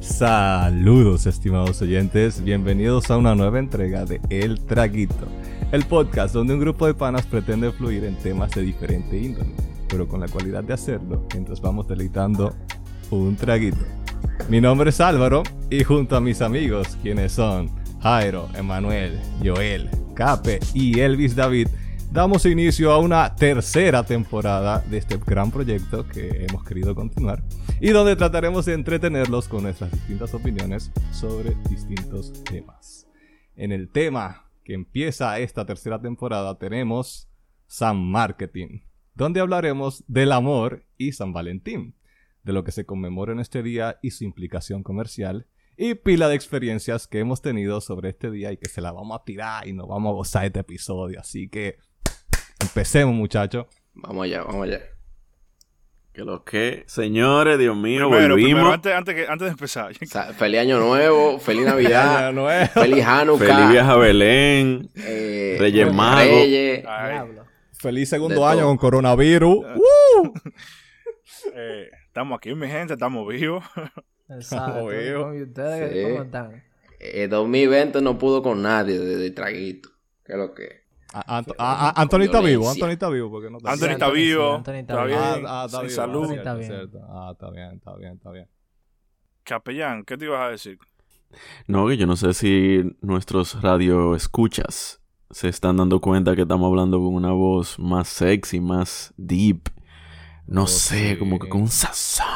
Saludos estimados oyentes, bienvenidos a una nueva entrega de El Traguito, el podcast donde un grupo de panas pretende fluir en temas de diferente índole, pero con la cualidad de hacerlo mientras vamos deleitando un traguito. Mi nombre es Álvaro y junto a mis amigos, quienes son Jairo, Emanuel, Joel, Cape y Elvis David, damos inicio a una tercera temporada de este gran proyecto que hemos querido continuar y donde trataremos de entretenerlos con nuestras distintas opiniones sobre distintos temas. En el tema que empieza esta tercera temporada tenemos San Marketing, donde hablaremos del amor y San Valentín, de lo que se conmemora en este día y su implicación comercial, y pila de experiencias que hemos tenido sobre este día y que se la vamos a tirar y nos vamos a gozar este episodio. Así que empecemos muchachos. Vamos allá, vamos allá. Que lo que, señores, Dios mío, Primero, volvimos. primero, antes, antes, que- antes de empezar. O sea, feliz año nuevo, feliz Navidad, Año nuevo. feliz Hanukkah. Feliz viaje a Belén. eh, Reyes Magos. Reyes. Feliz De segundo todo. año con coronavirus. eh, estamos aquí, mi gente, estamos vivos. Exacto. Obvio. ¿Y ustedes Sí. cómo están? Eh, 2020 no pudo con nadie de, de traguito. ¿Qué es lo que? A- Anto- a- a- Anthony está vivo. Anthony está vivo porque no está Anthony está vivo. Anthony está bien. Ah, ah, está bien, salud. Está bien. Ah, está bien, está bien, está bien. Capellán, ¿qué te ibas a decir? No, que yo no sé si nuestros radio escuchas se están dando cuenta que estamos hablando con una voz más sexy, más deep. No Oh, sé, sí. como que con un sazón.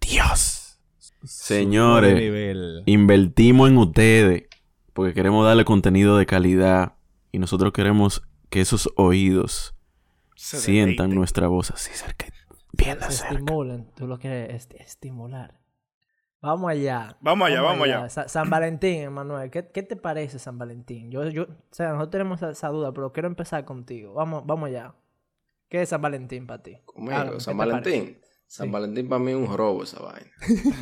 Dios. Señores, invertimos en ustedes porque queremos darle contenido de calidad y nosotros queremos que esos oídos Se sientan nuestra voz así cerca, bien Se cerca. estimulen. Tú lo quieres est- estimular. Vamos allá. Vamos allá, vamos allá. Sa- San Valentín, Emanuel. ¿Qué, ¿Qué te parece San Valentín? Yo, yo, o sea, nosotros tenemos esa, esa duda, pero quiero empezar contigo. Vamos, vamos allá. ¿Qué es San Valentín para ti? Conmigo, San ¿qué te Valentín. San Sí. Valentín para mí es un robo esa vaina.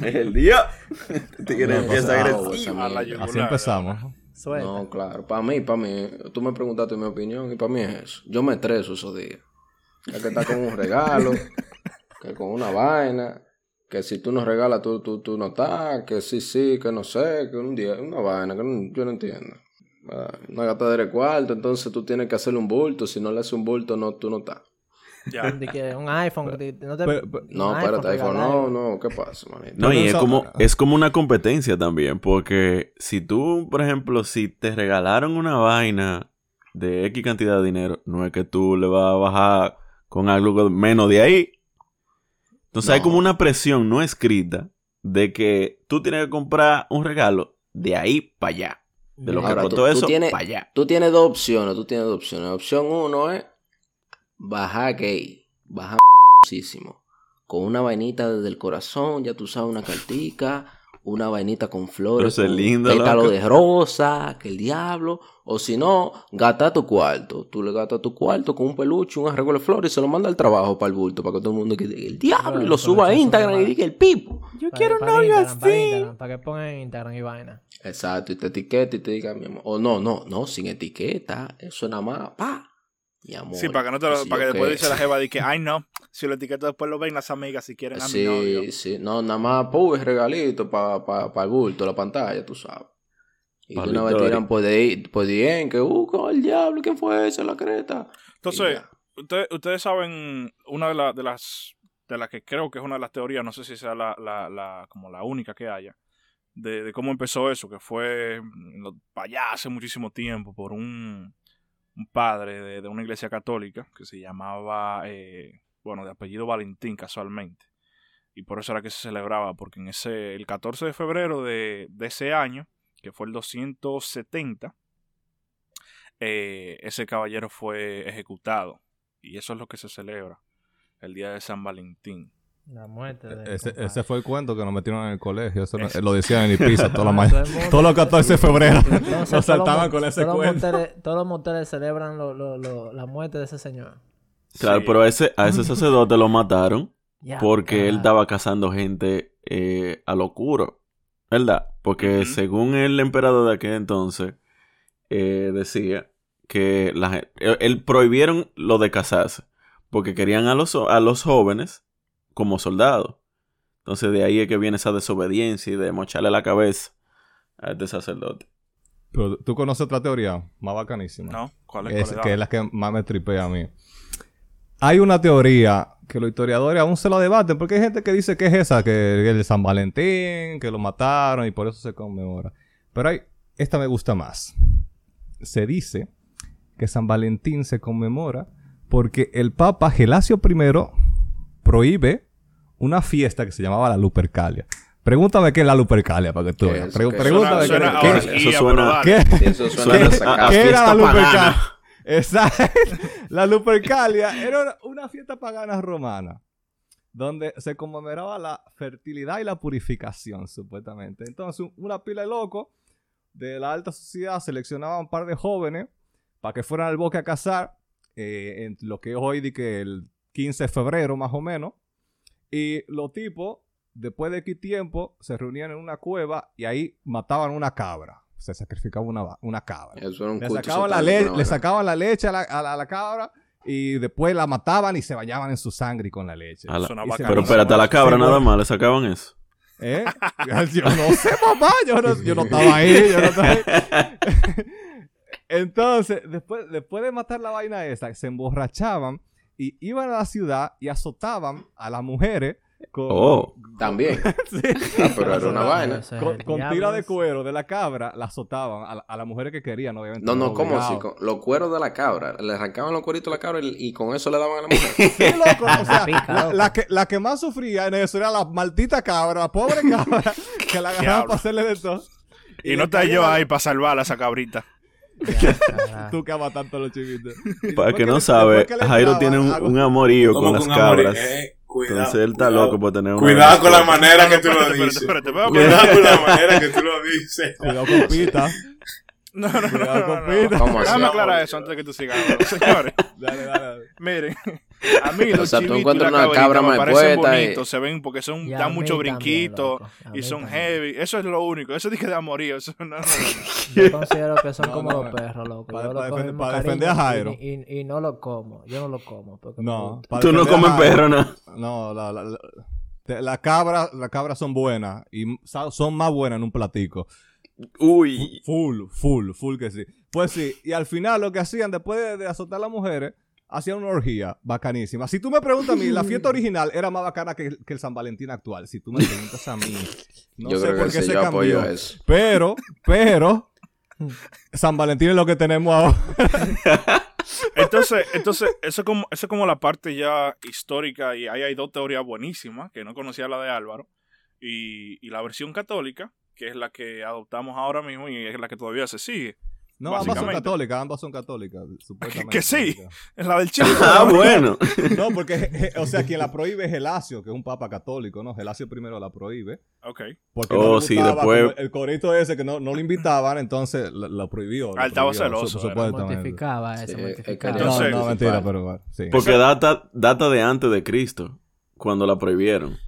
Es el día. Empieza agresivo. yugular, Así empezamos. Suelta. No, claro. Para mí, para mí. Tú me preguntaste mi opinión y para mí es eso. Yo me estreso esos días. Es que está con un regalo, que con una vaina, que si tú no regalas, tú, tú, tú no estás, que sí, sí, que no sé, que un día, una vaina que no- yo no entiendo. Ah, Una gastadera de cuarto, entonces tú tienes que hacerle un bulto. Si no le haces un bulto, no, tú no estás. Ya. De que un iPhone. de- no te, pero- pero- No, un espérate, iPhone, no, no, ¿qué pasa, manito? No, y es como, es como una competencia también, porque si tú, por ejemplo, si te regalaron una vaina de X cantidad de dinero, no es que tú le vas a bajar con algo menos de ahí. Entonces hay como una presión no escrita de que tú tienes que comprar un regalo de ahí para allá. De lo que Ahora, costó tú eso tienes- para allá. Tú tienes dos opciones, tú tienes dos opciones. Opción uno es bajar gay, bajar muchísimo. Con una vainita desde el corazón, ya tú sabes, una cartica, una vainita con flores, Pero eso es lindo, pétalo loco. de rosa, que el diablo. O si no, gasta tu cuarto. Tú le gastas tu cuarto con un peluche, un arreglo de flores y se lo manda al trabajo para el bulto, para que todo el mundo diga el diablo, Pero- y lo suba a Instagram y diga el pipo. Yo Para- para Instagram, Para, Instagram, para que pongan en Instagram y vaina. Exacto, y te etiqueta y te diga, mi amor. O no, no, no, sin etiqueta. Eso es nada más, pa. Mi amor. Sí, para que, no te lo- para que después dice la jeva de que, ay no, si lo etiqueto después lo ven las amigas si quieren a mi novio. Sí, sí, no, nada más pues regalito para pa, pa el bulto, la pantalla, tú sabes. Y Pa' de la una vez tiran por de por bien, que, uh, con el diablo, ¿quién fue ese? La creta. Y Entonces, ya. ustedes, ustedes saben una de, la- de las de las que creo que es una de las teorías, no sé si sea la, la, la- como la única que haya, de, de cómo empezó eso, que fue mm, para allá hace muchísimo tiempo por un, un padre de, una iglesia católica que se llamaba, eh, bueno, de apellido Valentín casualmente. Y por eso era que se celebraba, porque en ese, el 14 de febrero de, de ese año, que fue el 270, eh, ese caballero fue ejecutado. Y eso es lo que se celebra, el día de San Valentín. La muerte de. Ese, ese fue el cuento que nos metieron en el colegio. Eso lo decían en Ibiza toda la ma- todo el mundo- Todos los 14 de febrero Entonces, nos todos saltaban los- con ese todos los cuento. moteles- todos los moteles celebran lo- lo- lo- la muerte de ese señor. Claro, Sí. pero a ese, a ese sacerdote lo mataron Ya, porque él estaba cazando gente eh, a locuro, ¿verdad? Porque según el emperador de aquel entonces eh, decía que la él, él prohibieron lo de casarse porque querían a los, a los jóvenes como soldado. Entonces de ahí es que viene esa desobediencia y de mocharle la cabeza a este sacerdote. Pero tú conoces otra teoría más bacanísima. ¿No? ¿Cuál es? Es, cuál que es la que más me tripea a mí. Hay una teoría que los historiadores aún se la debaten, porque hay gente que dice que es esa, que es el San Valentín, que lo mataron y por eso se conmemora. Pero hay, esta me gusta más. Se dice que San Valentín se conmemora porque el Papa Gelasio I prohíbe una fiesta que se llamaba la Lupercalia. Pregúntame qué es la Lupercalia para que tú ¿Qué veas. pregúntame Suena, qué, suena qué- a Eso suena- qué- eso a a- sacar. ¿Qué era fiesta la Lupercalia? pagana. Exacto. La Lupercalia era una- una fiesta pagana romana donde se conmemoraba la fertilidad y la purificación, supuestamente. Entonces, un- una pila de locos de la alta sociedad seleccionaban un par de jóvenes para que fueran al bosque a cazar, eh, en lo que es hoy di que el 15 de febrero más o menos. Y los tipos, después de X tiempo, se reunían en una cueva y ahí mataban una cabra. Se sacrificaba una, una cabra. Eso era un Le culto sacaban, la le- le sacaban la leche a la, a la- a la cabra y después la mataban y se bañaban en su sangre y con la leche. La-. Pero espérate, a la cabra Sí, nada más le sacaban eso. ¿Eh? Yo no sé, mamá. Yo no, yo no estaba ahí. Yo no estaba ahí. Entonces, después, después de matar la vaina esa, se emborrachaban y iban a la ciudad y azotaban a las mujeres con, Oh. También. Sí. Ah, pero era una vaina. Con, con tira de cuero de la cabra, la azotaban a, la- a las mujeres que querían, obviamente. No, no, ¿cómo así? Con los cueros de la cabra. Le arrancaban los cueritos a la cabra y, y con eso le daban a la mujer. Sí, loco, o sea, la, que, la que más sufría en eso era la maldita cabra, la pobre cabra, que la agarraban para hacerle de todo. Y no está yo ahí para salvarla a esa cabrita. Tú que amas tanto a los chiquitos. Para que no le- sabe, Jairo tiene un, un amorío ¿Cómo con las cabras. Eh, cuidado, Entonces él está cuidado. loco por tener una Cuidado con la manera que tú lo Espérate, dices. espérate, espérate, Cuidado con la manera que tú lo dices. Cuidado con Pita. No, no, no, no, Cuidado no, no. Pita. ¿Cómo así? Déjame aclarar eso antes de que tú sigas. Señores, Dale, dale. miren. A mí los O sea, tú encuentras una cabra me más parecen puesta y- bonitos, se ven porque son, Y dan mucho también, brinquito. A y son también. heavy. Eso es lo único. Eso dije de amorío. Eso no, no, no. Yo considero que son No, como no, los perros, loco. para- Yo para defender- para defender a Jairo. Y, y- y no lo como. Yo no lo como. Porque No. Tú no comes perro, ¿no? No, la, la, la, la cabra, las cabras son buenas y son más buenas en un platico. Uy. Full, full, full que sí. Pues sí, y al final lo que hacían después de, de azotar a las mujeres, hacían una orgía bacanísima. Si tú me preguntas a mí, la fiesta original era más bacana que, el- que el San Valentín actual. Si tú me preguntas a mí, no yo sé creo por que qué sí, se yo apoyo cambió. eso. Pero, pero, San Valentín es lo que tenemos ahora. Entonces, entonces eso, es como, eso es como la parte ya histórica y ahí hay dos teorías buenísimas, que no conocía la de Álvaro, y, y la versión católica, que es la que adoptamos ahora mismo y es la que todavía se sigue. No, ambas son católicas, ambas son católicas, supuestamente. Que sí. Es la del chico. Ah, bueno. No, porque, je- o sea, quien la prohíbe es Gelasio, que es un papa católico, ¿no? Gelasio primero la prohíbe. Ok. Porque Oh, no le sí, después- el corito ese que no, no lo invitaban, entonces lo, lo prohibió. Ah, estaba celoso, supuestamente. Mortificaba eso, Sí, es mortificaba. No, no, mentira, pero bueno, sí. Porque data, data de antes de Cristo, cuando la prohibieron.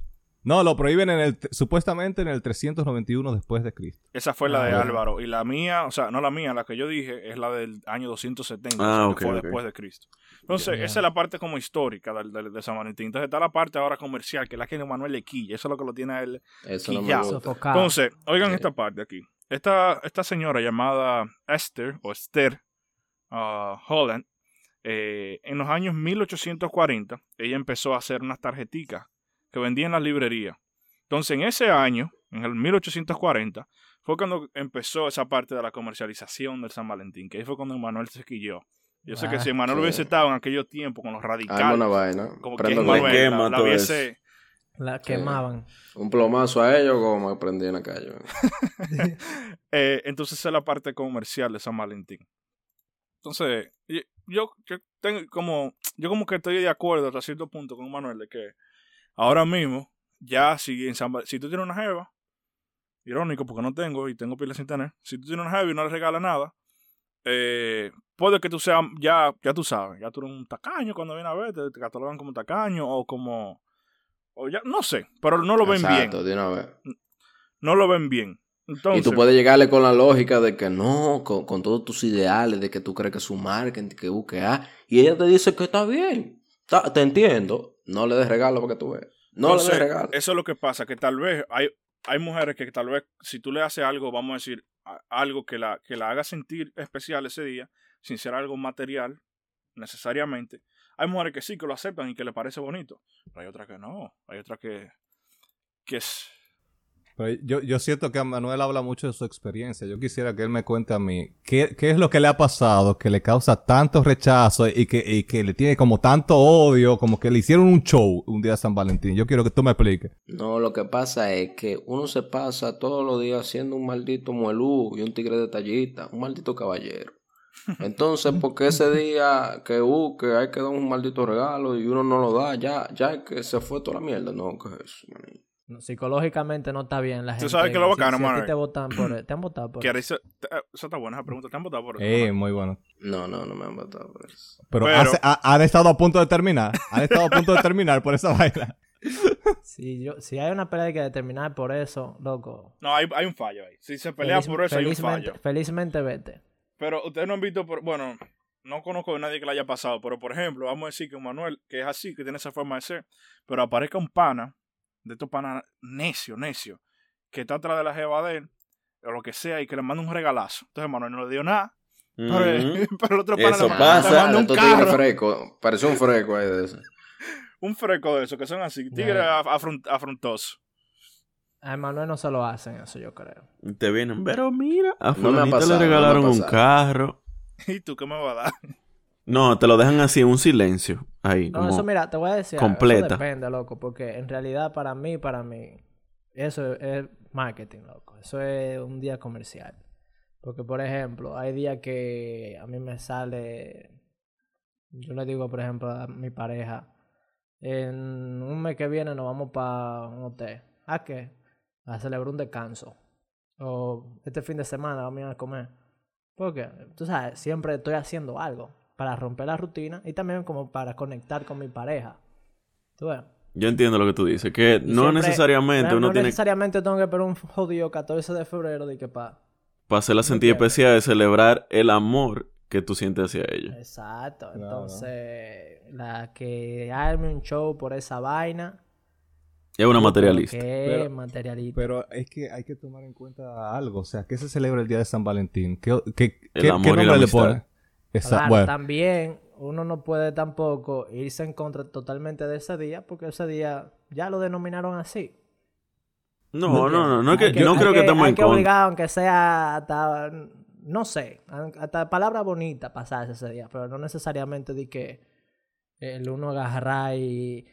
No, lo prohíben en el, supuestamente en el 391 después de Cristo. Esa fue la Ah, de bueno. Álvaro. Y la mía, o sea, no la mía, la que yo dije, es la del año 270, Ah, que ok, fue después de Cristo. Entonces, esa es la parte como histórica del, del- de San Valentín. Entonces está la parte ahora comercial, que es la que Manuel le quilla. Eso es lo que lo tiene a él. Eso no. Entonces, oigan esta parte aquí. Esta, esta señora llamada Esther, o Esther ah, Holland, eh, en los años 1840, ella empezó a hacer unas tarjeticas que vendía en las librerías. Entonces, en ese año, en el 1840, fue cuando empezó esa parte de la comercialización del San Valentín, que ahí fue cuando Manuel se quilló. Yo sé que Ah, si Manuel sí. hubiese estado en aquellos tiempos con los radicales, una vaina. como que Manuel quema la, la hubiese... La quemaban. Un plomazo a ellos como me prendí en la calle. Eh, entonces esa es la parte comercial de San Valentín. Entonces, yo, yo tengo como, yo como que estoy de acuerdo hasta cierto punto con Manuel de que ahora mismo, ya si en San si tú tienes una jeva, irónico porque no tengo y tengo pilas sin tener, si tú tienes una jeva y no le regalas nada, eh, puede que tú seas, ya, ya tú sabes, ya tú eres un tacaño cuando viene a ver, te, te catalogan como tacaño o como, o ya, no sé, pero no lo ven Exacto, bien, de una vez. no lo ven bien. Entonces, y tú puedes llegarle con la lógica de que no, con, con todos tus ideales, de que tú crees que es su marketing, que busque A, y ella te dice que está bien. Te entiendo. No le des regalo para que tú veas. No le des regalo. Eso es lo que pasa, que tal vez hay, hay mujeres que tal vez si tú le haces algo, vamos a decir, a- algo que la, que la haga sentir especial ese día, sin ser algo material necesariamente, hay mujeres que sí, que lo aceptan y que le parece bonito, pero hay otras que no, hay otras que, que es... Pero yo, yo siento que Manuel habla mucho de su experiencia. Yo quisiera que él me cuente a mí qué, qué es lo que le ha pasado que le causa tanto rechazo y que, y que le tiene como tanto odio, como que le hicieron un show un día de San Valentín. Yo quiero que tú me expliques. No, lo que pasa es que uno se pasa todos los días siendo un maldito muelú y un tigre de tallita, un maldito caballero. Entonces, porque ese día que, uh, que hay que dar un maldito regalo y uno no lo da, ya, ya es que se fue toda la mierda. No, ¿qué es eso, manito? No, Psicológicamente no está bien la Tú gente. sabes que lo bacano, si a ti Manuel. te votan por te han votado por te- eh, esa está buena esa pregunta, ¿te han votado por eso? Eh, muy bueno. No, no, no me han matado por eso. Pero, Pero- hace- ha- han estado a punto de terminar. Han estado a punto de terminar por esa vaina. Si, yo, si hay una pelea hay que determinar por eso, loco. No, hay, hay un fallo ahí. Si se pelea feliz- por eso, hay un fallo. felizmente vete. Pero ustedes no han visto, por, bueno, no conozco a nadie que le haya pasado, pero por ejemplo, vamos a decir que un Manuel, que es así, que tiene esa forma de ser, pero aparezca un pana, de estos panas necio, necio, que está atrás de la jeva de él, o lo que sea, y que le manda un regalazo. Entonces Manuel no le dio nada, pero, pero el otro pana Eso le, pasa. le manda un estos tigres carro, frescos. Parece un fresco ahí de eso. un freco de eso, que son así, tigres Ya. af- afront- afrontosos. A Manuel no se lo hacen eso, yo creo. Te vienen, pero mira, a No me ha fulanita pasado, no le me ha regalaron un carro. ¿Y tú qué me vas a dar? No, te lo dejan así en un silencio. Ahí, No, como... eso mira, te voy a decir. completa. Eso depende, loco, porque en realidad para mí, para mí, eso es marketing, loco. Eso es un día comercial. Porque, por ejemplo, hay días que a mí me sale. Yo le digo, por ejemplo, a mi pareja: En un mes que viene nos vamos para un hotel. ¿A qué? A celebrar un descanso. O este fin de semana vamos a comer. Porque, tú sabes, siempre estoy haciendo algo para romper la rutina y también como para conectar con mi pareja. ¿Tú ves? Yo entiendo lo que tú dices, que Y no siempre- necesariamente no, uno no tiene necesariamente tengo que esperar un jodido 14 de febrero de que pa. para hacerla sentir especial de celebrar el amor que tú sientes hacia ella. Exacto. Claro. Entonces, la que arme un show por esa vaina. Es una materialista. Pero- es materialista. Pero es que hay que tomar en cuenta algo. O sea, ¿qué se celebra el día de San Valentín? ¿Qué, qué, El qué- amor qué y la nombre le amistad. Esa- Claro, bueno, también uno no puede tampoco irse en contra totalmente de ese día porque ese día ya lo denominaron así. No, no, no, no, es que, Hay no hay creo que, estemos hay en que contra. obligar, aunque sea hasta, no sé, hasta palabra bonita pasarse ese día, pero no necesariamente de que el uno agarrar y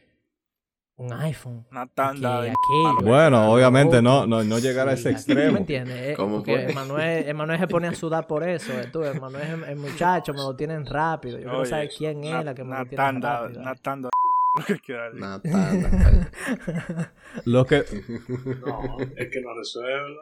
un iPhone. Una tanda de... aquello, bueno, obviamente no, no, no llegar a ese extremo. ¿Me entiendes? Eh, ¿Cómo Porque fue? Emanuel, Emanuel se pone a sudar por eso. eh, Tú, Emanuel es el muchacho, me lo tienen rápido. Yo quiero Oye, saber quién es la que me lo tiene tanda, rápido. Una tanda lo que quiera decir. Una tanda. Lo que, No, es que no resuelve.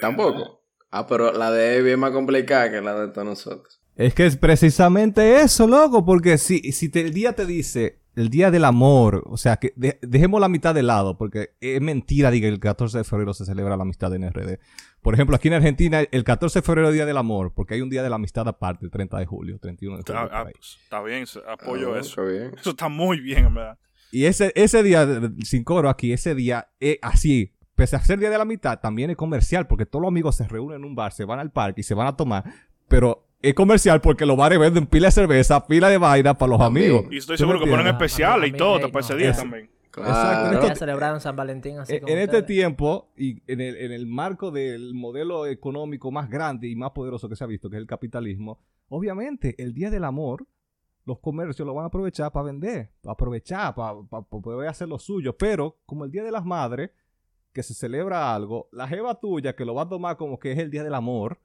Tampoco. Ah, pero la de Evi es más complicada que la de todos nosotros. Es que es precisamente eso, loco, porque si, si te- el día te dice el día del amor, o sea, que de- dejemos la mitad de lado, porque es mentira diga que el 14 de febrero se celebra la amistad en RD. Por ejemplo, aquí en Argentina, el 14 de febrero es día del amor, porque hay un día de la amistad aparte, el 30 de julio, 31 de julio. Ah, ahí. pues, está bien, apoyo Ah, eso. bien. Eso está muy bien, en verdad. Y ese, ese día, sin coro aquí, ese día, es así, pese a ser día de la mitad, también es comercial, porque todos los amigos se reúnen en un bar, se van al parque y se van a tomar, pero es comercial porque los bares venden pila de cerveza, pila de vaina para los También. amigos. Y estoy ¿Tú seguro que ponen especiales y todo para ese día también. Claro. Exacto. Voy a celebrar un San Valentín así En, como en este tiempo y en el, en el marco del modelo económico más grande y más poderoso que se ha visto, que es el capitalismo, obviamente el Día del Amor, los comercios lo van a aprovechar para vender, para aprovechar, para, para poder hacer lo suyo. Pero como el Día de las Madres, que se celebra algo, la jeva tuya que lo va a tomar como que es el Día del Amor,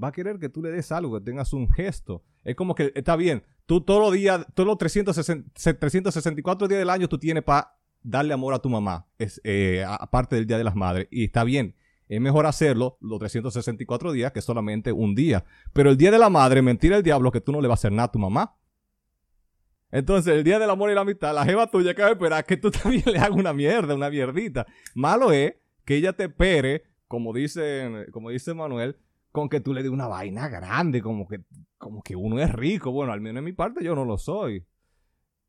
va a querer que tú le des algo, que tengas un gesto. Es como que está bien, tú todos los días, todos los 360 364 días del año tú tienes para darle amor a tu mamá, es, eh, aparte del Día de las Madres. Y está bien, es mejor hacerlo los 364 días que solamente un día. Pero el Día de la Madre, mentira el diablo que tú no le vas a hacer nada a tu mamá. Entonces, el Día del Amor y la Amistad, la jeva tuya que va a esperar que tú también le hagas una mierda, una mierdita. Malo es que ella te espere, como dice, como dice Manuel, con que tú le des una vaina grande, como que, como que uno es rico. Bueno, al menos en mi parte yo no lo soy.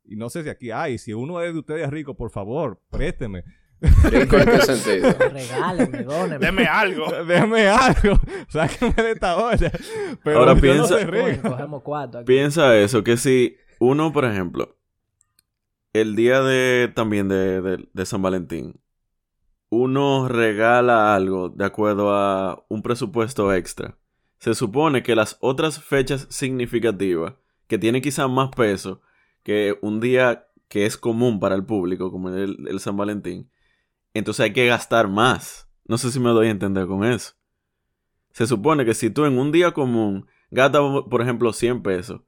Y no sé si aquí hay. Si uno es de ustedes rico, por favor, présteme. ¿Rico en qué sentido? Regáleme, dóneme. Deme algo. Déjame algo. Sáqueme de esta olla. Pero Ahora piensa- no rico. cogemos cuatro aquí. Piensa eso, que si uno, por ejemplo, el día de también de, de- de San Valentín, uno regala algo de acuerdo a un presupuesto extra, se supone que las otras fechas significativas, que tienen quizás más peso que un día que es común para el público, como el, San Valentín, entonces hay que gastar más. No sé si me doy a entender con eso. Se supone que si tú en un día común gastas, por ejemplo, 100 pesos,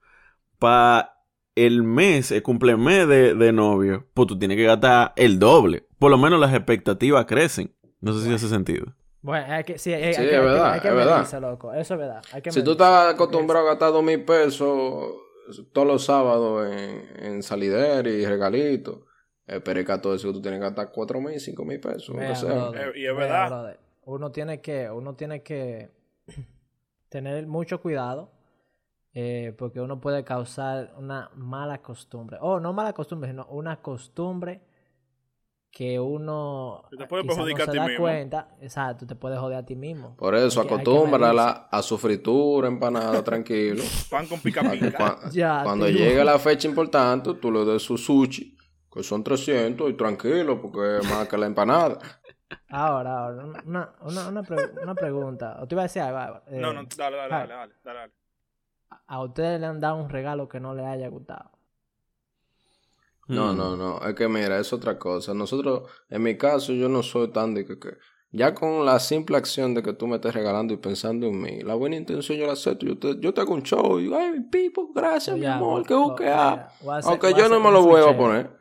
para el mes, el cumplemes de, de novio, pues tú tienes que gastar el doble. Por lo menos las expectativas crecen. No sé si hace sentido. Bueno, hay que, sí, hay, Sí, hay es que, hay que- verdad, hay que es verdad. medirse, loco. Eso es verdad. Hay que Si tú estás acostumbrado a gastar dos mil pesos todos los sábados en, en salidera y regalitos, espera que a todo eso tú tienes que gastar cuatro mil, cinco mil pesos, sea. brother, Eh, y es verdad. brother, Uno tiene que, uno tiene que tener mucho cuidado eh, porque uno puede causar una mala costumbre. O no mala costumbre, sino una costumbre que uno te puede perjudicar no a se ti da mismo. cuenta. Exacto, te puede joder a ti mismo. Por eso, acostúmbrala a su fritura, empanada, tranquilo. Pan con pica Ya, cuando te llegue la fecha importante, tú le des su sushi, que son 300, y tranquilo, porque es más que la empanada. Ahora, ahora, una, una, una, pre- una pregunta. O te iba a decir algo. algo, eh, No, no, dale, dale, dale, dale, dale, dale. A ustedes le han dado un regalo que no les haya gustado. No, no, no. Es que mira, es otra cosa. Nosotros, en mi caso, yo no soy tan de que, que- ya con la simple acción de que tú me estés regalando y pensando en mí, la buena intención yo la acepto. Yo te, yo te hago un show y digo, ay, mi pipo, gracias, mi amor, voy- que busque voy- a. voy Aunque voy yo no me lo vuelva a poner.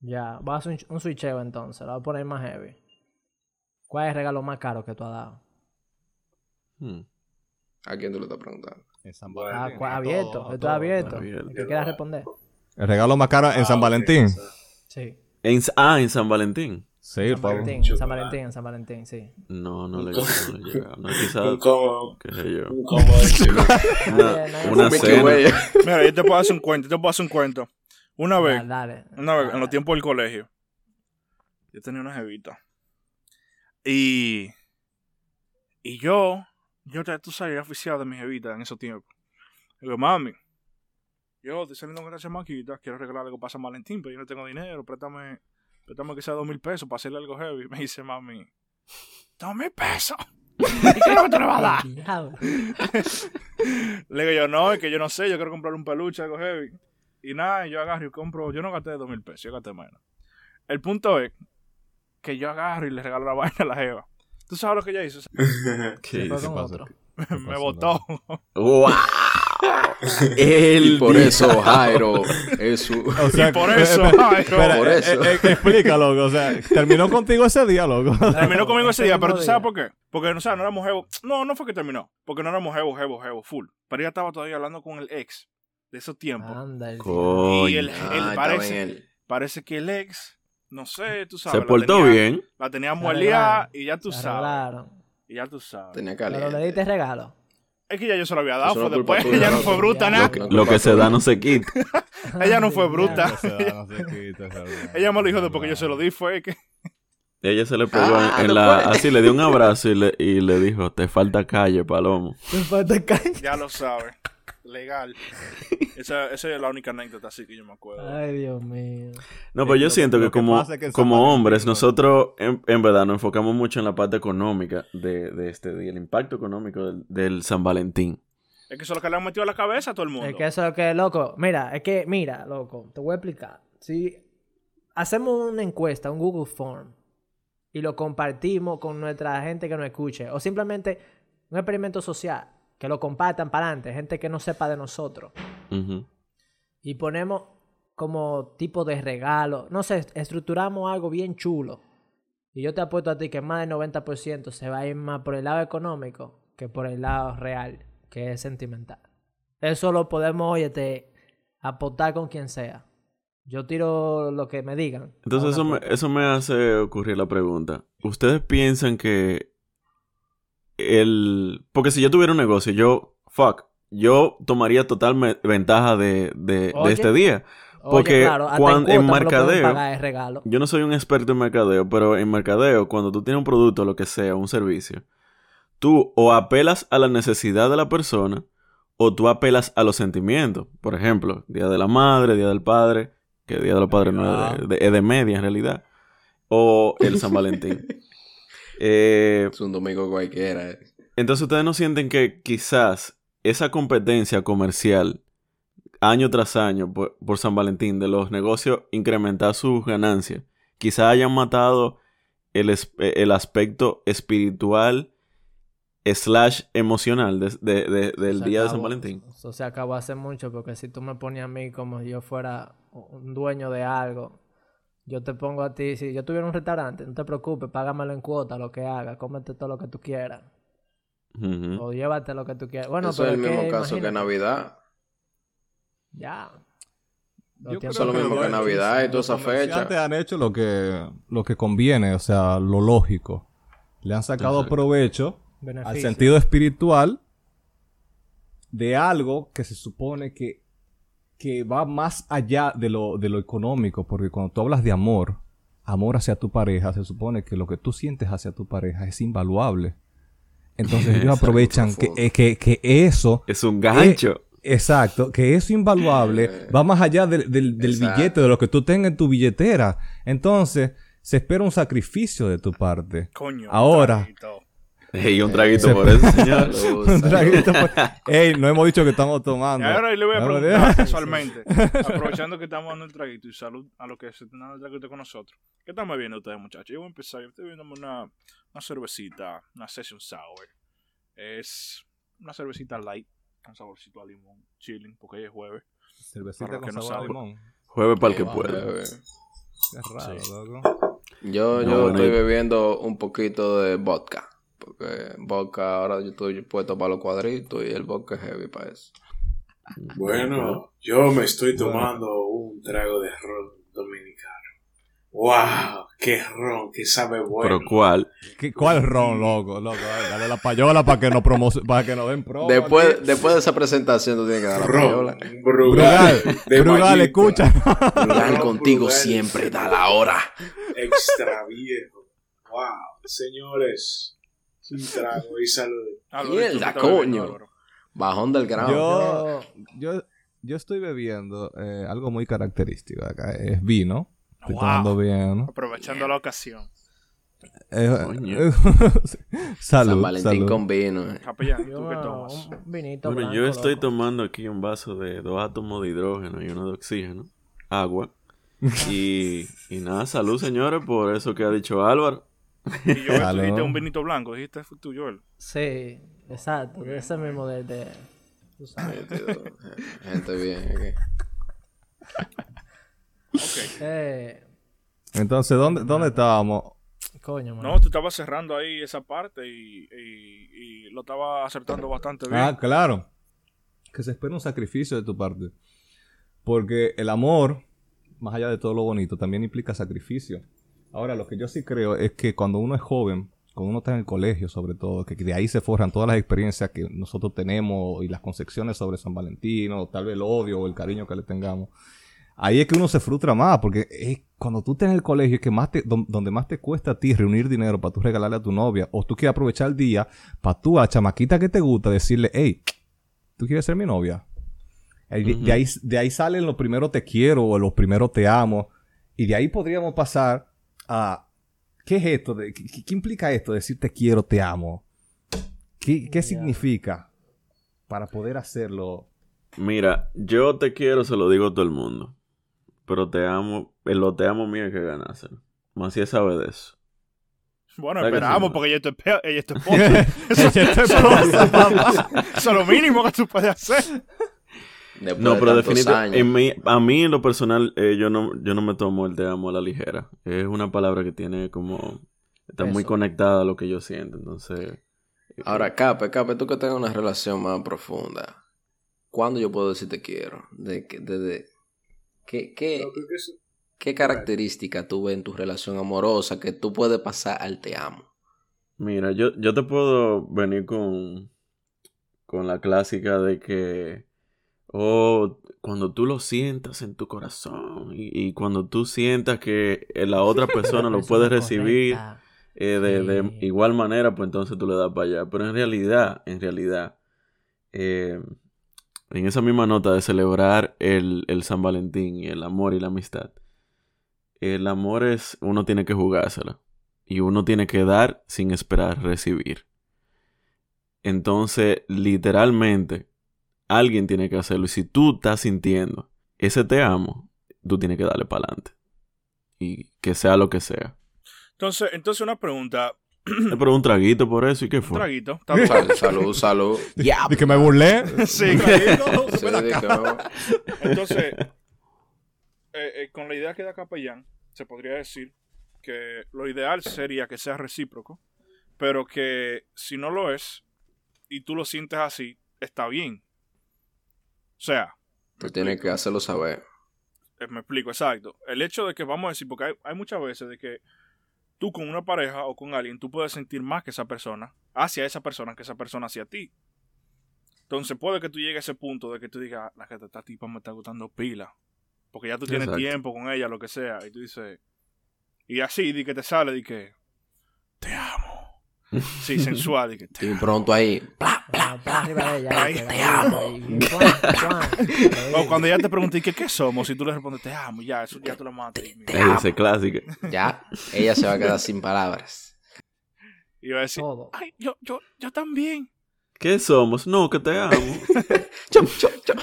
Ya, vas a hacer un, un switcheo entonces, lo voy a poner más heavy. ¿Cuál es el regalo más caro que tú has dado? Hmm. ¿A quién tú le estás preguntando? En San Bueno, Ah, abierto, todo, a esto todo. es abierto. El que responder. El regalo más caro en Ah, San Valentín. Sí. En- ah, en San Valentín. Sí, San. Valentín, en San. Valentín, en San Valentín, sí. No, no le, ¿Cómo? no le llega. No, quizás, Un combo, qué sé yo. un chico. Una, cena. Mira, yo te puedo hacer un cuento, yo te puedo hacer un cuento. Una vez, Dale, dale. una vez, en los tiempos del colegio, yo tenía una jevita. Y. Y yo, yo tú sabes, era oficial de mi jevita en esos tiempos. Digo, mami, yo estoy saliendo con esta chamaquita, quiero regalarle algo para San Valentín, pero yo no tengo dinero, préstame, préstame que sea dos mil pesos para hacerle algo heavy. Me dice, mami, dos mil pesos. ¿Y qué es lo que te le vas a dar? Le digo yo, no, es que yo no sé, yo quiero comprar un peluche, algo heavy. Y nada, yo agarro y compro, yo no gasté dos mil pesos, yo gasté menos. El punto es que yo agarro y le regalo la vaina a la jeva. ¿Tú sabes lo que ella hizo? ¿Qué fue hizo? Me. ¡Wow! El Y por día- eso Jairo es su... O sea, Y por eh, eso, espera, por eh, eso. eh, eh, explica, loco. O sea, terminó contigo ese día, loco. Terminó conmigo ese día, pero ¿tú sabes por qué? Porque, o sea, no éramos jevo. No, no fue que terminó. Porque no éramos jevo, jevo, jevo, full. Pero ella estaba todavía hablando con el ex de esos tiempos. El y el, Ah, el parece, él. parece que el ex, no sé, tú sabes. Se la portó tenía- bien. La tenía arreglaron. y ya tú sabes. Y ya tú sabes. Tenía Pero le caliente. diste regalo. Es que ya yo se lo había dado, fue después. tuya, Ella no fue bruta, Ya. nada. Lo que se da no se quita. Ella no fue bruta. Ella me lo dijo después que yo se lo di, fue que. Ella se le pegó Ah, en, en la... Así le dio un abrazo y le, y le dijo, te falta calle, Palomo. Te falta caña. Ya lo sabe. Legal. Esa, esa es la única anécdota así que yo me acuerdo. Ay, Dios mío. No, pero yo lo- siento lo que que como, que como hombres, ¿no? nosotros en, en verdad nos enfocamos mucho en la parte económica de, de este día, el impacto económico del, del San Valentín. Es que eso es lo que le han metido a la cabeza a todo el mundo. Es que eso es lo que, loco. Mira, es que, mira, loco, te voy a explicar. Si hacemos una encuesta, un Google Form, y lo compartimos con nuestra gente que nos escuche, o simplemente un experimento social, que lo compartan para adelante, gente que no sepa de nosotros, y ponemos como tipo de regalo, no sé, estructuramos algo bien chulo. Y yo te apuesto a ti que más del 90% se va a ir más por el lado económico que por el lado real, que es sentimental. Eso lo podemos, oye, te apostar con quien sea. Yo tiro lo que me digan. Entonces eso me, eso me hace ocurrir la pregunta. ¿Ustedes piensan que el... Porque si yo tuviera un negocio, yo, fuck, yo tomaría total ventaja de, de, de este día. Oye, Porque claro, hasta cuan- en, cuota mercadeo-. Yo no soy un experto en mercadeo, pero en mercadeo, cuando tú tienes un producto, lo que sea, un servicio, tú o apelas a la necesidad de la persona o tú apelas a los sentimientos. Por ejemplo, Día de la Madre, Día del Padre, que Día de los Padres no es de, de- es de media en realidad, o el San Valentín. Eh, Es un domingo cualquiera. eh. entonces ustedes no sienten que quizás esa competencia comercial año tras año por, por San Valentín de los negocios incrementar sus ganancias, quizás hayan matado el, es- el aspecto espiritual slash emocional de- de- de- del Se día de San. Valentín. Eso se acabó hace mucho porque si tú me ponías a mí como si yo fuera un dueño de algo, yo te pongo a ti, si yo tuviera un restaurante, no te preocupes, págamelo en cuota, lo que haga, cómete todo lo que tú quieras. O llévate lo que tú quieras. Bueno, Eso pero es el mismo que, caso que Navidad. Ya. Yo Eso es lo mismo que Navidad y toda esa fecha. comerciantes han hecho lo que, lo que conviene, o sea, lo lógico. Le han sacado Exacto. provecho al sentido espiritual de algo que se supone que, que va más allá de lo, de lo económico, porque cuando tú hablas de amor, amor hacia tu pareja, se supone que lo que tú sientes hacia tu pareja es invaluable. Entonces ellos Exacto, aprovechan que, eh, que, que eso Es un gancho. Exacto, que eso invaluable va más allá del, del- billete, de lo que tú tengas en tu billetera. Entonces, se espera un sacrificio de tu parte. Coño. Ahora. Y un traguito se- por eso, señor. Un traguito, pues. Ey, no hemos dicho que estamos Y tomando. ahora le voy a No, preguntar no, casualmente, aprovechando que estamos dando el traguito y salud a los que se están dando el traguito con nosotros. ¿Qué están bebiendo ustedes, muchachos? Yo voy a empezar. Yo estoy bebiéndome una, una cervecita, una Session Sour. Es una cervecita light, con saborcito a limón, chilling, porque hoy es jueves. Cervecita con que no sabor a limón. Jueves para el que pueda. bebé. Qué raro, Sí. loco. Yo, No, yo bueno, estoy y- bebiendo un poquito de vodka. Porque vodka ahora yo estoy puesto para los cuadritos y el vodka es heavy para eso. Bueno, yo me estoy tomando un trago de ron dominicano. ¡Wow! ¡Qué ron! ¡Qué sabe bueno! Pero ¿cuál? ¿Qué- ¿Cuál ron, loco? Loco, dale la payola para que nos para que nos den promo. Después, después de esa presentación tú tienes que dar la payola. ron. Brugal, de Brugal, mallita. escucha. Brugal contigo Brugal. siempre da la hora. Extra viejo. ¡Wow! Señores, un trago y salud. Álvaro, Mierda, ¿tú qué estás bebiendo, coño. Bajón del grado. Yo, yo, yo estoy bebiendo eh, algo muy característico de acá. Es vino. Estoy Wow. tomando vino. Aprovechando la ocasión. Eh, Coño. San salud, Valentín salud. con vino. eh. Capellán, Yo, ¿tú qué tomas? un vinito Bueno, blanco, yo estoy loco. tomando aquí un vaso de dos átomos de hidrógeno y uno de oxígeno, agua. Y, y nada, salud señores por eso que ha dicho Álvaro. Y Aló. dijiste un vinito blanco, dijiste fue tú, Joel. Sí, exacto. de Ese mismo de... de tú sabes. Nítido. Gente bien. eh. Ok. Eh, Entonces, ¿dónde, ¿dónde estábamos? coño, man. No, tú estabas cerrando ahí esa parte y, y, y lo estaba acertando bastante bien. Ah, claro. Que se espera un sacrificio de tu parte. Porque el amor, más allá de todo lo bonito, también implica sacrificio. Ahora, lo que yo sí creo es que cuando uno es joven, cuando uno está en el colegio sobre todo, que de ahí se forjan todas las experiencias que nosotros tenemos y las concepciones sobre San Valentín, o tal vez el odio o el cariño que le tengamos. Ahí es que uno se frustra más, porque es cuando tú estás en el colegio es que más te, don- donde más te cuesta a ti reunir dinero para tú regalarle a tu novia, o tú quieres aprovechar el día para tú a la chamaquita que te gusta decirle, hey, ¿tú quieres ser mi novia? De, ahí, de ahí salen los primeros te quiero o los primeros te amo. Y de ahí podríamos pasar ¿qué es esto? De, qué, qué implica esto? Decir te quiero, te amo. ¿Qué, significa para poder hacerlo? Mira, yo te quiero, se lo digo a todo el mundo. Pero te amo, el lo te amo mío que. Más si sabe de eso. Bueno, ¿Verdad que esperamos porque ella es tu, esposa. Ella es tu esposa, papá. Eso es lo mínimo que tú puedes hacer. Después No, pero definitivamente, a mí en lo personal, eh, yo, no, yo no me tomo el te amo a la ligera. Es una palabra que tiene como... Está muy conectada a lo que yo siento, entonces... Ahora, Cape, Cape, tú que tengas una relación más profunda, ¿cuándo yo puedo decir te quiero? De, que- de, de- ¿qué, qué, ¿Qué característica tú ves en tu relación amorosa que tú puedes pasar al te amo? Mira, yo, yo te puedo venir con, con la clásica de que O cuando tú lo sientas en tu corazón y, y cuando tú sientas que eh, la otra persona lo puede recibir eh, de, igual manera, pues entonces tú le das para allá. Pero en realidad, en realidad, eh, en esa misma nota de celebrar el, el San Valentín y el amor y la amistad, el amor es, uno tiene que jugársela y uno tiene que dar sin esperar recibir. Entonces, literalmente, alguien tiene que hacerlo. Y si tú estás sintiendo ese te amo, tú tienes que darle para adelante. Y que sea lo que sea. Entonces, entonces una pregunta. Le pero un traguito por eso y qué Un fue. traguito. ¿Está bien? Sal- salud, salud. De que me burlé. Sí, traguito. Sí, que. Entonces, eh, eh, con la idea que da Capellán, se podría decir que lo ideal sería que sea recíproco, pero que si no lo es y tú lo sientes así, está bien. O sea, Tú tienes que hacerlo saber. eh, me explico, exacto. El hecho de que, vamos a decir, porque hay, hay muchas veces de que tú con una pareja o con alguien, tú puedes sentir más que esa persona, hacia esa persona, que esa persona hacia ti. Entonces puede que tú llegues a ese punto de que tú digas, la que esta tipa me está gustando pila. Porque ya tú tienes Exacto. tiempo con ella, lo que sea. Y tú dices, y así, di que te sale, di que, te amo. Sí, sensual, di que te Y pronto ahí. Ah, de ella, Ay, que te amo. y- O cuando ella te pregunta, ¿y qué, qué somos? Y tú le respondes, te amo, ya, eso ya tú lo matas. Ese clásico. Ya, ella se va a quedar sin palabras. Y va a decir, todo. ay, yo, yo, yo también. ¿Qué somos? No, que te amo. Chum, chum, chum.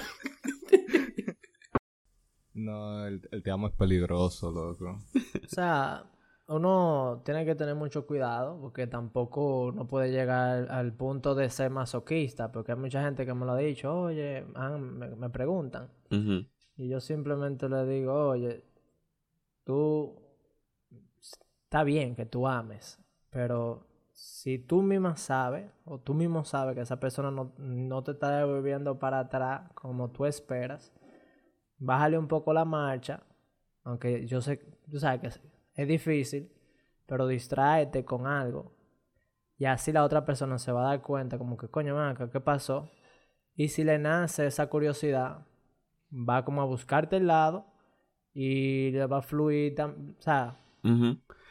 No, el, el te amo es peligroso, loco. O sea, uno tiene que tener mucho cuidado porque tampoco no puede llegar al punto de ser masoquista, porque hay mucha gente que me lo ha dicho, oye, me, me preguntan, y yo simplemente le digo, oye, tú, está bien que tú ames, pero si tú misma sabes, o tú mismo sabes que esa persona no, no te está devolviendo para atrás como tú esperas, bájale un poco la marcha, aunque yo sé, tú sabes que es, difícil, pero distráete con algo. Y así la otra persona se va a dar cuenta como que, coño, manca, ¿qué pasó? Y si le nace esa curiosidad, va como a buscarte el lado y le va a fluir, o sea,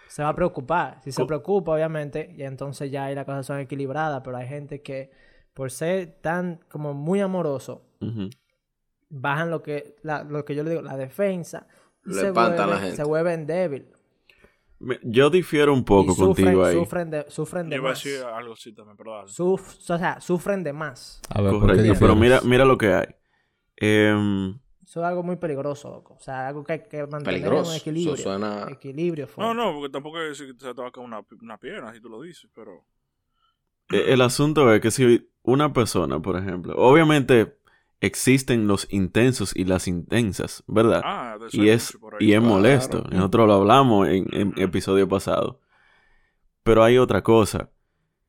se va a preocupar. Si se preocupa, obviamente, y entonces ya ahí las cosas son equilibradas, pero hay gente que por ser tan como muy amoroso, bajan lo que, la- lo que yo le digo, la defensa, y Le se, la gente. se vuelven débil. Yo difiero un Y poco sufren, contigo ahí. sufren de, sufren de Yo iba a más. decir algo así también, pero dale. Suf- o sea, sufren de más. A ver, ¿por qué Correcto. Pero mira, mira lo que hay. Em, Eso es algo muy peligroso, loco. O sea, algo que hay que mantener Peligroso. un equilibrio. Eso suena- Equilibrio fuerte. No, no, porque tampoco es decir que se te va a caer una, una pierna, si tú lo dices, pero... e- el asunto es que si una persona, por ejemplo, obviamente existen los intensos y las intensas, ¿verdad? Ah, de y es, ahí. y es claro. molesto. Nosotros lo hablamos en, episodio pasado. Pero hay otra cosa.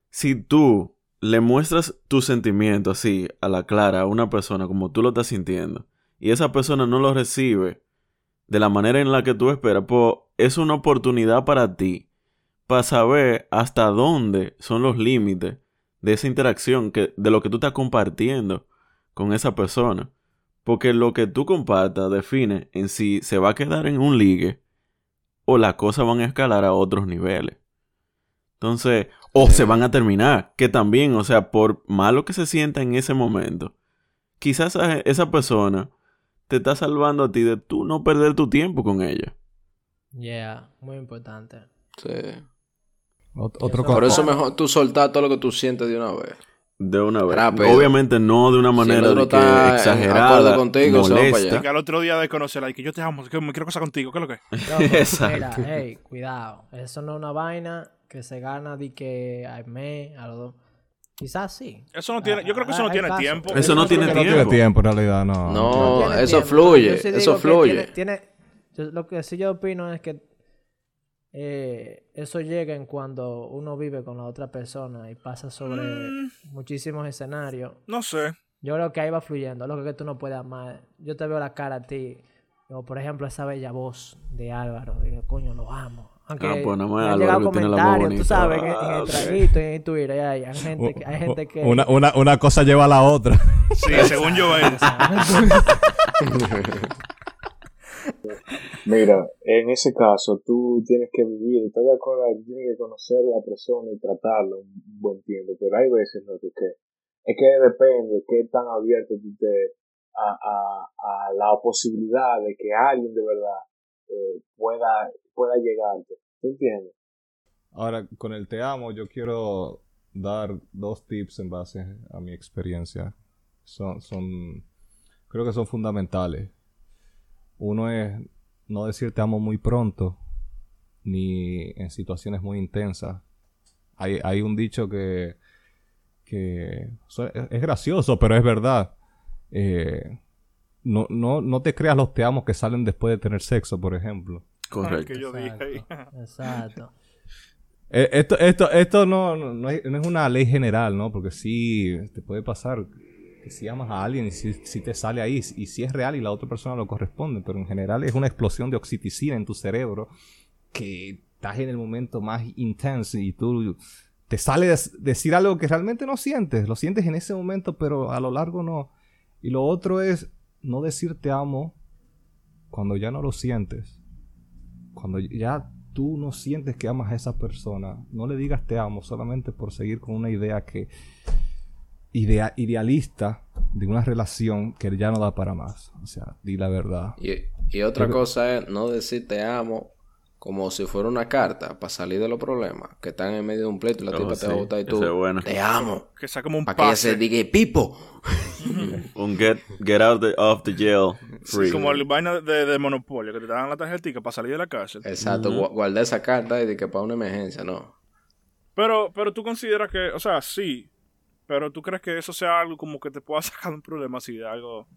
Si tú le muestras tu sentimiento así a la clara a una persona como tú lo estás sintiendo y esa persona no lo recibe de la manera en la que tú esperas, pues es una oportunidad para ti para saber hasta dónde son los límites de esa interacción que de lo que tú estás compartiendo con esa persona. Porque lo que tú compartas define en si se va a quedar en un ligue o las cosas van a escalar a otros niveles. Entonces, o se van a terminar, que también, o sea, por malo que se sienta en ese momento, quizás esa, esa persona te está salvando a ti de tú no perder tu tiempo con ella. Yeah, muy importante. Sí. Ot- otro Por eso es mejor tú soltar todo lo que tú sientes de una vez. De una vez. Rápido. Obviamente no de una Si manera otro de que exagerada, contigo, molesta. Que al otro día de conocerla y que yo te amo, que me quiero casar contigo, ¿qué es lo que es? Exacto. Mira, hey, cuidado. Eso no es una vaina que se gana de que al mes, a los dos. Quizás sí. Eso no tiene, yo creo que eso Ah, no tiene casos. tiempo. Eso no tiene que no tiene tiempo. tiempo, en realidad, no. No, tiene eso tiempo. fluye, Yo sí eso fluye. Tiene, tiene- yo- lo que sí yo opino es que eh, eso llega en cuando uno vive con la otra persona y pasa sobre Mm. muchísimos escenarios. No sé. Yo creo que ahí va fluyendo, lo que tú no puedes amar. Yo te veo la cara a ti, o por ejemplo esa bella voz de Álvaro, digo, coño, lo amo. Aunque Ah, pues más me han llegado comentarios, tú sabes, en Ah, el ok. traguito y en Twitter hay, hay gente que, hay gente que... Una, una, una cosa lleva a la otra. Sí, según yo es. Mira, en ese caso tú tienes que vivir, estoy de acuerdo, tienes que conocer a la persona y tratarla un buen tiempo, pero hay veces ¿no? que, es que depende qué tan abierto tú estés a, a, a la posibilidad de que alguien de verdad eh, pueda, pueda llegarte. ¿Tú entiendes? Ahora, con el te amo, yo quiero dar dos tips en base a mi experiencia. Son, son, creo que son fundamentales. Uno es no decir te amo muy pronto, ni en situaciones muy intensas. Hay, hay un dicho que, que es gracioso, pero es verdad. Eh, no, no, no te creas los te amo que salen después de tener sexo, por ejemplo. Correcto. que yo dije ahí. Exacto. Exacto. Eh, Esto, esto, esto no, no, no es una ley general, ¿no? Porque sí te puede pasar si amas a alguien y si, te sale ahí y si es real y la otra persona lo corresponde, pero en general es una explosión de oxiticina en tu cerebro que estás en el momento más intenso y tú te sale des- decir algo que realmente no sientes, lo sientes en ese momento, pero a lo largo no. Y lo otro es no decir te amo cuando ya no lo sientes. Cuando ya tú no sientes que amas a esa persona, no le digas te amo solamente por seguir con una idea que idea, idealista de una relación que ya no da para más. O sea, di la verdad. Y, y otra Pero- cosa es no decir te amo como si fuera una carta para salir de los problemas que están en medio de un pleito y la Oh, tipa te va a sí, botar y tú es bueno. te amo Que sea como un para que ella se diga pipo Un get, get out the, off the jail free. Como el vaina de, de Monopolio, que te dan la tarjetita para salir de la cárcel. exacto guardé esa carta y de que para una emergencia no Pero, pero tú consideras que, o sea, sí, pero tú crees que eso sea algo como que te pueda sacar un problema así de algo,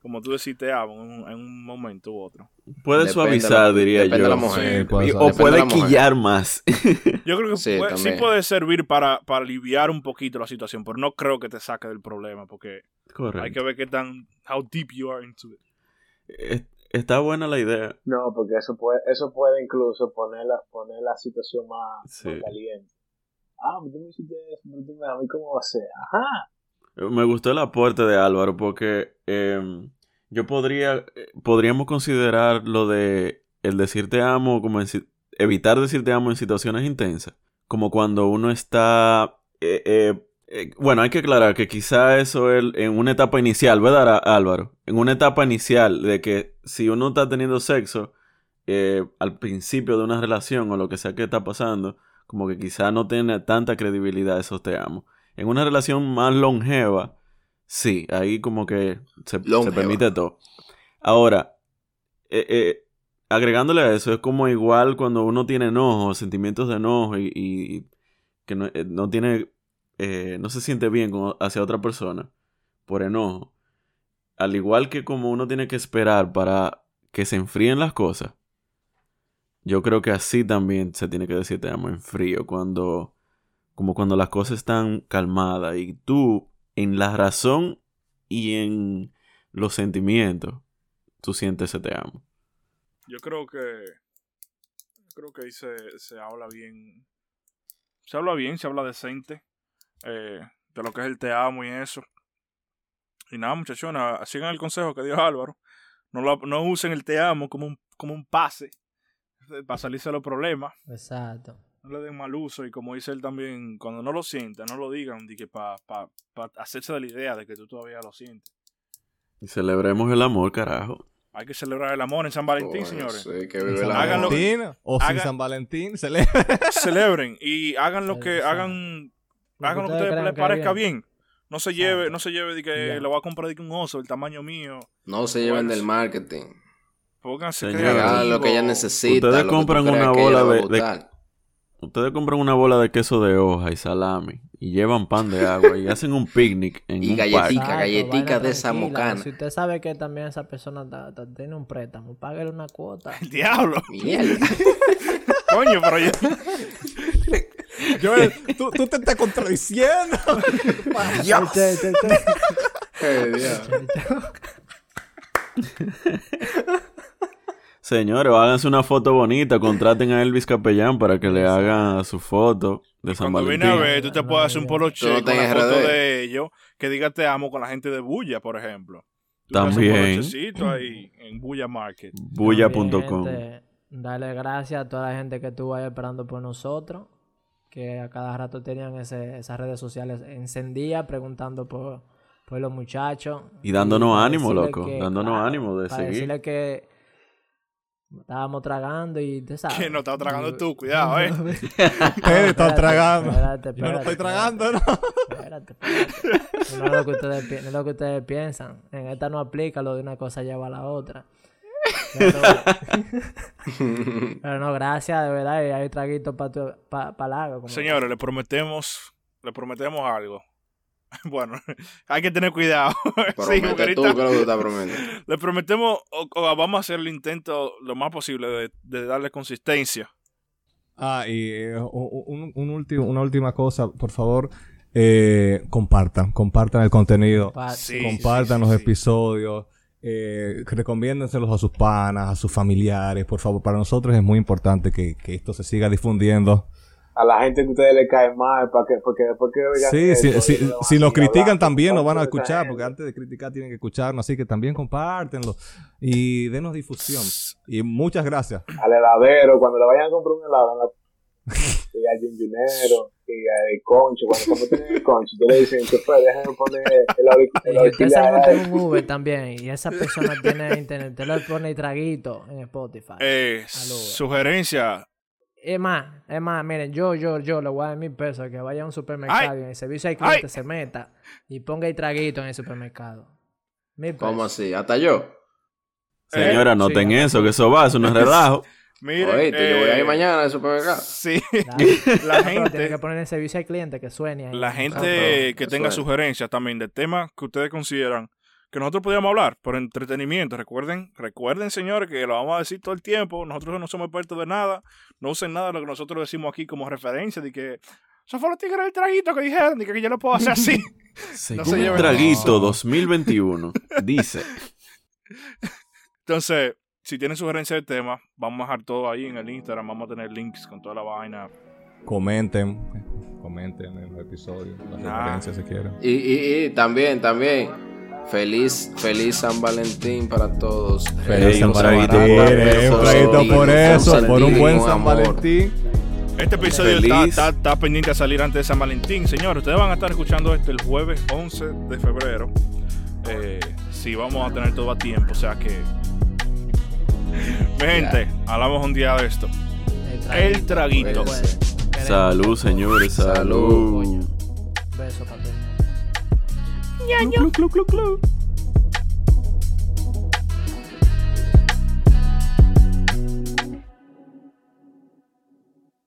como tú decís te amo en un, en un momento u otro. Puede Depende suavizar, la- diría yo. de la mujer. Sí, puede Y- o puede quillar más. Yo creo que Sí, puede- sí, también. puede servir para, para aliviar un poquito la situación, pero no creo que te saque del problema, porque hay que ver qué tan, how deep you are into it. Es- Está buena la idea. No, porque eso puede, eso puede incluso poner la, poner la situación más, Sí. más caliente. Ah, pues me hiciste eso, me a mí cómo va a ser. Ajá. Me gustó el aporte de Álvaro porque eh, yo podría, podríamos considerar lo de el decir te amo como evitar decir te amo en situaciones intensas, como cuando uno está, eh, eh, eh, bueno, hay que aclarar que quizá eso es en una etapa inicial, ¿verdad Álvaro? En una etapa inicial de que si uno está teniendo sexo al principio de una relación o lo que sea que está pasando, como que quizá no tiene tanta credibilidad esos te amo. En una relación más longeva, sí, ahí como que se, se permite todo. Ahora, eh, eh, agregándole a eso, es como igual cuando uno tiene enojo, sentimientos de enojo y, y que no, eh, no tiene, eh, no se siente bien con- hacia otra persona por enojo. Al igual que como uno tiene que esperar para que se enfríen las cosas, yo creo que así también se tiene que decir te amo en frío, cuando, como cuando las cosas están calmadas y tú en la razón y en los sentimientos, tú sientes ese te amo. Yo creo que, creo que ahí se, se habla bien, se habla bien, se habla decente eh, de lo que es el te amo y eso. Y nada, muchachonas, sigan el consejo que dio Álvaro. No, lo- no usen el te amo como un, como un pase para salirse de los problemas. Exacto. No le den mal uso y como dice él también, cuando no lo sientan, no lo digan para pa, pa hacerse de la idea de que tú todavía lo sientes. Y celebremos el amor, carajo. Hay que celebrar el amor en San Valentín, señores. sí, que ¿En vive San la Háganlo. Valentín o sin haga- San Valentín? Le... Celebren y hagan lo que hagan, Lo hagan lo que a ustedes les que parezca bien. bien. No se lleve, no se lleve de que Ya. le voy a comprar de que un oso del tamaño mío. no se lleven del marketing Pónganse Señores. regalan lo que ella necesita Ustedes compran una bola de-. Ustedes compran una bola de queso de hoja y salami y llevan pan de agua y hacen un picnic en Y un galletica, parque. Galletica de esa mocana. Si usted sabe que también esa persona ta- ta- tiene un préstamo, páguele una cuota. El diablo. Mierda. Coño, pero yo. Joel, tú, tú te estás contradiciendo. Dios. Qué diablo. Señores, háganse una foto bonita, contraten a Elvis Capellán para que le haga su foto de San Cuando Valentín. a ver, tú te puedes hacer un polo check no con la foto de ellos que diga te amo con la gente de Bulla, por ejemplo. Tú un También. polochecito ahí en Bulla Market. Bulla.com. Gente, Darle gracias a toda la gente que estuvo ahí esperando por nosotros. Que a cada rato tenían ese- esas redes sociales encendidas preguntando por, por los muchachos. Y dándonos ánimo, loco, dándonos ánimo de para seguir. decirle que estábamos tragando y tú sabes. Que no estás tragando tú, cuidado, eh. Ustedes están tragando. Espérate, Yo no espérate, estoy tragando, ¿no? Espérate, espérate. No es lo que ustedes, pi- no es lo que ustedes piensan. En esta no aplica lo de una cosa lleva a la otra. Pero, pero no, gracias, de verdad. Y hay traguito para pa, pa como- Señores, le prometemos, le prometemos algo. Bueno, hay que tener cuidado. Sí, porque Promete tú, ahorita ¿qué es lo que prometiendo? le prometemos, o, o vamos a hacer el intento lo más posible de, de darle consistencia. Ah, y eh, un, un último, una última cosa, por favor, eh, compartan, compartan el contenido, Sí, compartan sí, los episodios, eh, recomiéndenselos a sus panas, a sus familiares, por favor, para nosotros es muy importante que, que esto se siga difundiendo. A la gente que a ustedes le cae mal, para que, porque después que oigan Sí, van a si nos critican también nos van a escuchar, porque antes de criticar tienen que escucharnos, así que también compártenlo y denos difusión. Y muchas gracias. Al heladero, cuando le vayan a comprar un helado, en la... y al yunjunero, y al concho, cuando como tienen el concho, ustedes le dicen, chofer, déjenme poner el, auric- el Y usted se auricular monta ahí". en un Uber también y esa persona tiene internet, usted le pone traguito en Spotify. Eh, sugerencia, Es más, es más, miren, yo, yo, yo le voy a dar mil pesos que vaya a un supermercado Ay. y en el servicio al cliente Ay. se meta y ponga el traguito en el supermercado. Mil pesos. ¿Cómo así? ¿Hasta yo? Señora, Eh, noten sí, eso, que eso va, eso no es relajo. miren, Oíste, yo voy a eh, ir mañana al supermercado. Sí, la Pero tiene gente, que poner en el servicio al cliente que suene ahí. la Ah, gente pero que eso tenga sugerencias también de temas que ustedes consideran que nosotros podíamos hablar por entretenimiento. Recuerden, recuerden, señores, que lo vamos a decir todo el tiempo. Nosotros no somos expertos de nada. No usen nada de lo que nosotros decimos aquí como referencia de que eso fue los tigres del traguito que dijeron, de que yo lo puedo hacer así. Según se el traguito eso. 2021, dice. Entonces, si tienen sugerencias de temas, vamos a dejar todo ahí en el Instagram. Vamos a tener links con toda la vaina. Comenten, comenten en los episodios, las Ah. referencias si quieren. Y, y, y también, también, feliz, feliz San Valentín para todos. Feliz San Valentín, eh, un traguito sí, por eso, por un buen San. Valentín. Este episodio está, está- está pendiente a salir antes de San Valentín. Señores, ustedes van a estar escuchando este el jueves 11 de febrero. Eh, sí, vamos a tener todo a tiempo. O sea que. Mi gente, hablamos un día de esto. El traguito. Salud, señores, Salud. salud. Beso para Look, look, look, look.